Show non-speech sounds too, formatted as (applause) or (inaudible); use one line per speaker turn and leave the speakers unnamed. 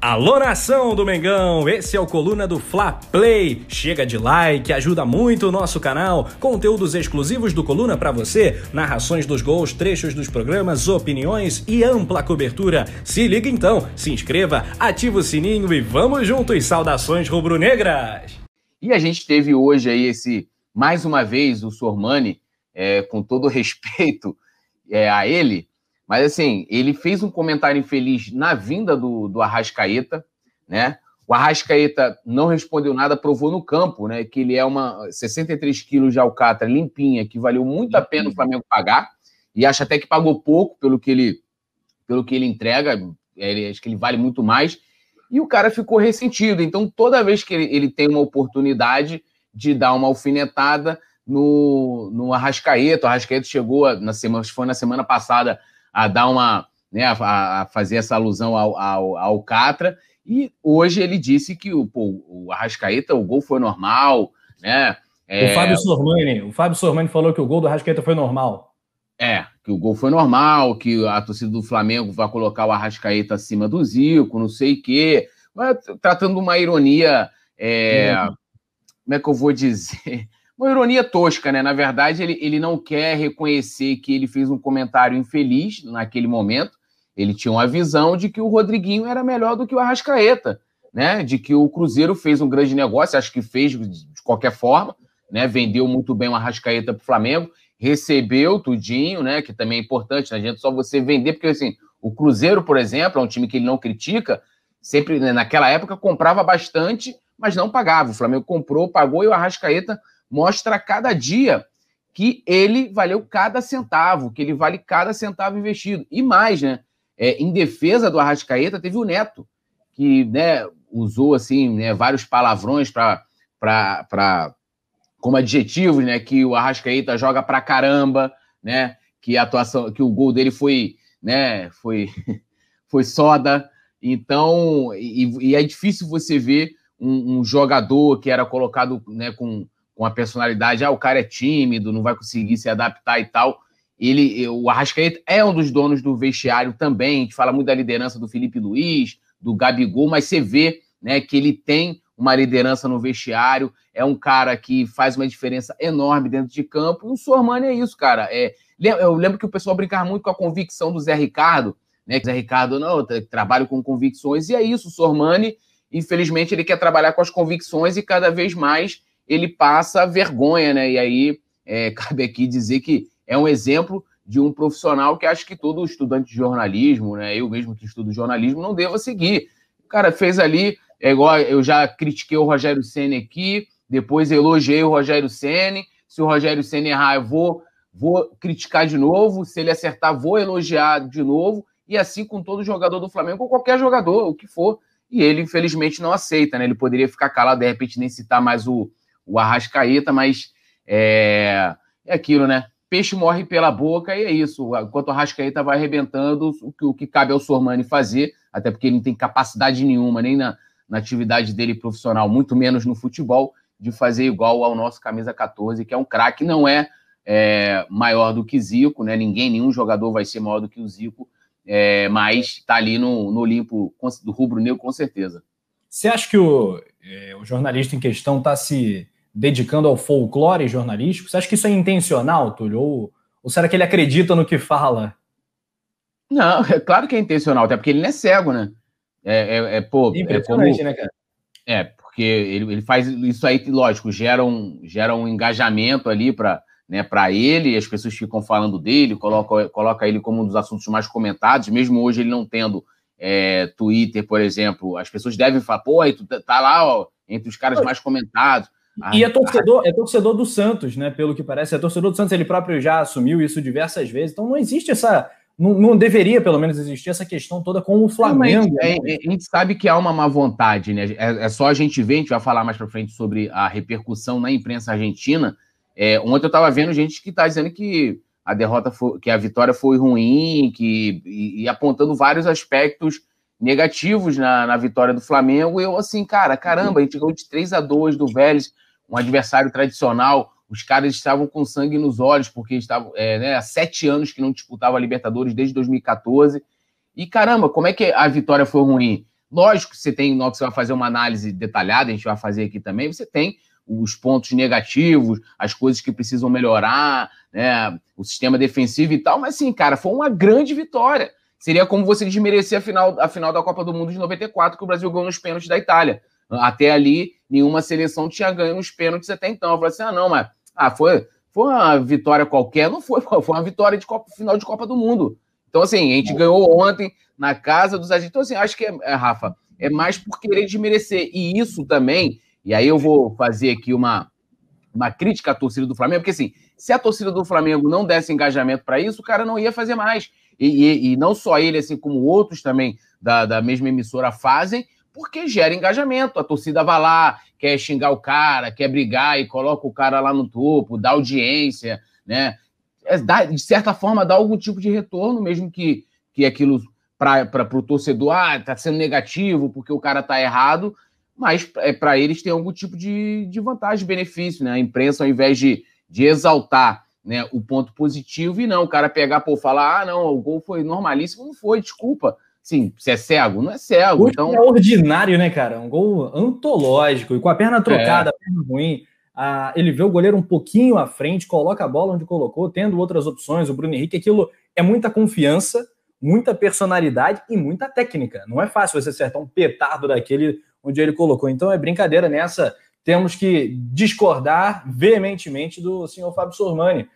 Alô nação do Mengão, esse é o Coluna do Fla Play. Chega de like, ajuda muito o nosso canal. Conteúdos exclusivos do Coluna para você, narrações dos gols, trechos dos programas, opiniões e ampla cobertura. Se liga então, se inscreva, ativa o sininho e vamos juntos. Saudações rubro-negras.
E a gente teve hoje aí esse, mais uma vez, o Sormani, é, com todo respeito é, a ele, mas assim, ele fez um comentário infeliz na vinda do, do Arrascaeta, né? O Arrascaeta não respondeu nada, provou no campo, né? Que ele é uma 63 quilos de alcatra limpinha, que valeu muito a pena o Flamengo pagar, e acho até que pagou pouco pelo que ele, pelo que ele entrega. Ele, acho que ele vale muito mais. E o cara ficou ressentido. Então, toda vez que ele, ele tem uma oportunidade de dar uma alfinetada no, no Arrascaeta, o Arrascaeta chegou na semana, foi na semana passada a dar uma, né, a, a fazer essa alusão ao, ao, ao, Catra. E hoje ele disse que o, pô, o Arrascaeta, o gol foi normal, né?
É... O Fábio Sormani, o Fábio Sormani falou que o gol do Arrascaeta foi normal.
É, que o gol foi normal, que a torcida do Flamengo vai colocar o Arrascaeta acima do Zico, não sei o quê. Mas tratando uma ironia. É... Como é que eu vou dizer? Uma ironia tosca, né? Na verdade, ele, ele não quer reconhecer que ele fez um comentário infeliz naquele momento. Ele tinha uma visão de que o Rodriguinho era melhor do que o Arrascaeta, né? De que o Cruzeiro fez um grande negócio, acho que fez de qualquer forma, né? Vendeu muito bem o Arrascaeta para o Flamengo, recebeu tudinho, né? Que também é importante, não adianta só você vender, porque assim, o Cruzeiro, por exemplo, é um time que ele não critica, sempre né, naquela época comprava bastante, mas não pagava. O Flamengo comprou, pagou e o Arrascaeta mostra cada dia que ele valeu cada centavo, que ele vale cada centavo investido. E mais, né? É, em defesa do Arrascaeta, teve o Neto, que né, usou assim, né, vários palavrões para como adjetivos, né? Que o Arrascaeta joga pra caramba, né? Que a atuação, que o gol dele foi, né? Foi, (laughs) foi soda. Então, e, e é difícil você ver um, um, jogador que era colocado né, com com a personalidade, ah, o cara é tímido, não vai conseguir se adaptar e tal. Ele, o Arrascaeta é um dos donos do vestiário também. A gente fala muito da liderança do Felipe Luiz, do Gabigol, mas você vê né, que ele tem uma liderança no vestiário, é um cara que faz uma diferença enorme dentro de campo. E o Sormani é isso, cara. É, eu lembro que o pessoal brincava muito com a convicção do Zé Ricardo, né? Zé Ricardo não, trabalho com convicções, e é isso. O Sormani, infelizmente, ele quer trabalhar com as convicções e cada vez mais ele passa vergonha, né? E aí é, (laughs) cabe aqui dizer que é um exemplo de um profissional que acho que todo estudante de jornalismo, né? Eu mesmo que estudo jornalismo, não deva seguir. O cara fez ali, é igual eu já critiquei o Rogério Senna aqui, depois elogiei o Rogério Senna. Se o Rogério Senna errar, eu vou, vou criticar de novo. Se ele acertar, vou elogiar de novo. E assim com todo jogador do Flamengo, ou qualquer jogador, o que for. E ele, infelizmente, não aceita, né? Ele poderia ficar calado, de repente, nem citar mais o, o Arrascaeta, mas é, é aquilo, né? Peixe morre pela boca e é isso. Enquanto o Arrascaeta vai arrebentando, o que, o que cabe ao Sormani fazer, até porque ele não tem capacidade nenhuma, nem na, na atividade dele profissional, muito menos no futebol, de fazer igual ao nosso camisa 14, que é um craque, não é, é, maior do que Zico, né? Ninguém, nenhum jogador vai ser maior do que o Zico, é, mas está ali no, no Olimpo do rubro-negro com certeza.
Você acha que o, é, o jornalista em questão está se dedicando ao folclore jornalístico? Você acha que isso é intencional, Túlio? Ou, ou será que ele acredita no que fala?
Não, (laughs) é claro que é intencional, até porque ele não é cego, né? É, é, é pô, é como... né, cara? É, porque ele, ele faz isso aí, lógico, gera um, gera um engajamento ali para né, para ele, as pessoas ficam falando dele, coloca, coloca ele como um dos assuntos mais comentados, mesmo hoje ele não tendo é, Twitter, por exemplo, as pessoas devem falar, pô, aí tu tá, tá lá ó, entre os caras mais comentados.
E é torcedor, é torcedor do Santos, né? Pelo que parece, é torcedor do Santos, ele próprio já assumiu isso diversas vezes. Então não existe essa. Não, não deveria, pelo menos, existir essa questão toda com o Flamengo.
É, é, a gente sabe que há uma má vontade, né? É, é, só a gente ver, a gente vai falar mais para frente sobre a repercussão na imprensa argentina. É, ontem eu estava vendo gente que está dizendo que a derrota foi, que a vitória foi ruim, que e, e apontando vários aspectos negativos na, na vitória do Flamengo. Eu assim, cara, caramba, a gente ganhou de 3 a 2 do Vélez um adversário tradicional. Os caras estavam com sangue nos olhos, porque estavam é, né, há sete anos que não disputava a Libertadores desde 2014. E caramba, como é que a vitória foi ruim? Lógico que você tem, que você vai fazer uma análise detalhada, a gente vai fazer aqui também, você tem os pontos negativos, as coisas que precisam melhorar, né, o sistema defensivo e tal, mas sim, cara, foi uma grande vitória. Seria como você desmerecer a final, a final da Copa do Mundo de 94, que o Brasil ganhou nos pênaltis da Itália. Até ali, nenhuma seleção tinha ganho nos pênaltis até então. Eu falei assim: ah, não, mas ah, foi, foi uma vitória qualquer, não foi, (laughs) foi uma vitória de Copa, final de Copa do Mundo. Então, assim, a gente ganhou ontem na casa dos agentes. Então, assim, acho que, é, é, Rafa, é mais por querer desmerecer. E isso também, e aí eu vou fazer aqui uma, uma crítica à torcida do Flamengo, porque assim, se a torcida do Flamengo não desse engajamento para isso, o cara não ia fazer mais. E, e, e, não só ele, assim como outros também da, da mesma emissora fazem, porque gera engajamento. A torcida vai lá, quer xingar o cara, quer brigar e coloca o cara lá no topo, dá audiência, né? É, dá, de certa forma, dá algum tipo de retorno, mesmo que, que aquilo para o torcedor, ah, tá sendo negativo porque o cara tá errado, mas é, para eles tem algum tipo de, de vantagem, benefício, né? A imprensa, ao invés de, de exaltar né, o ponto positivo, e não, o cara pegar, pô, falar, ah, não, o gol foi normalíssimo, não foi, desculpa. Sim, você é cego? Não é cego.
O então... É ordinário, né, cara? Um gol antológico, e com a perna trocada, é. a perna ruim. Ah, ele vê o goleiro um pouquinho à frente, coloca a bola onde colocou, tendo outras opções. O Bruno Henrique, aquilo é muita confiança, muita personalidade e muita técnica. Não é fácil você acertar um petardo daquele onde ele colocou. Então é brincadeira nessa. Temos que discordar veementemente do senhor Fábio Sormani.